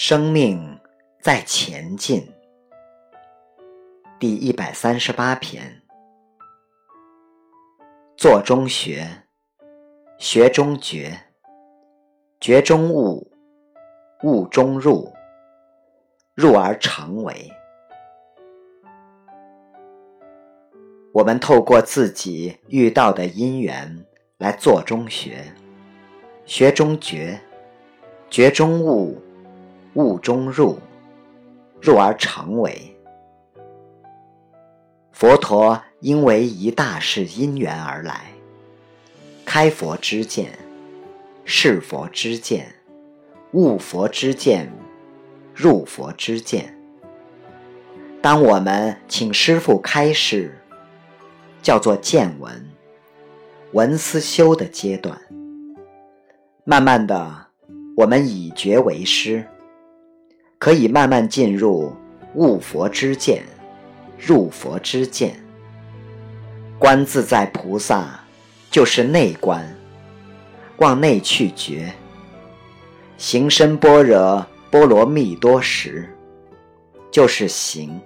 生命在前进，第一百三十八篇。做中学，学中觉，觉中悟，悟中入，入而成为。我们透过自己遇到的因缘来做中学，学中觉，觉中悟。悟中入，入而成为。佛陀因为一大事因缘而来，开佛之见，是佛之见，悟佛之见，入佛之见。当我们请师父开示，叫做见闻，闻思修的阶段。慢慢的，我们以觉为师。可以慢慢进入悟佛之见，入佛之见。观自在菩萨就是内观，往内去觉。行深般若波罗蜜多时，就是行，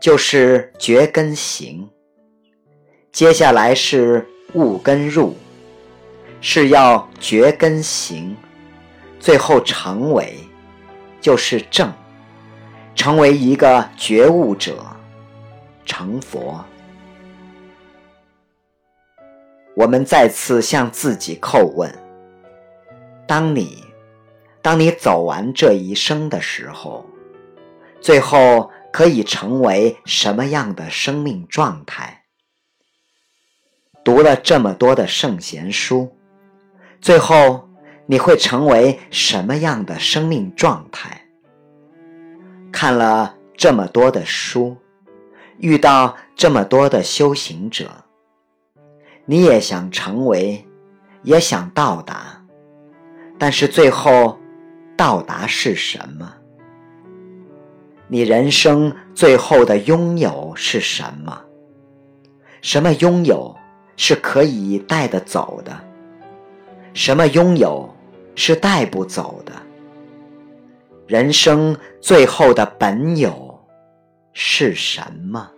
就是觉根行。接下来是悟跟入，是要觉根行，最后成为。就是正，成为一个觉悟者，成佛。我们再次向自己叩问：当你，当你走完这一生的时候，最后可以成为什么样的生命状态？读了这么多的圣贤书，最后。你会成为什么样的生命状态？看了这么多的书，遇到这么多的修行者，你也想成为，也想到达，但是最后到达是什么？你人生最后的拥有是什么？什么拥有是可以带得走的？什么拥有？是带不走的。人生最后的本有是什么？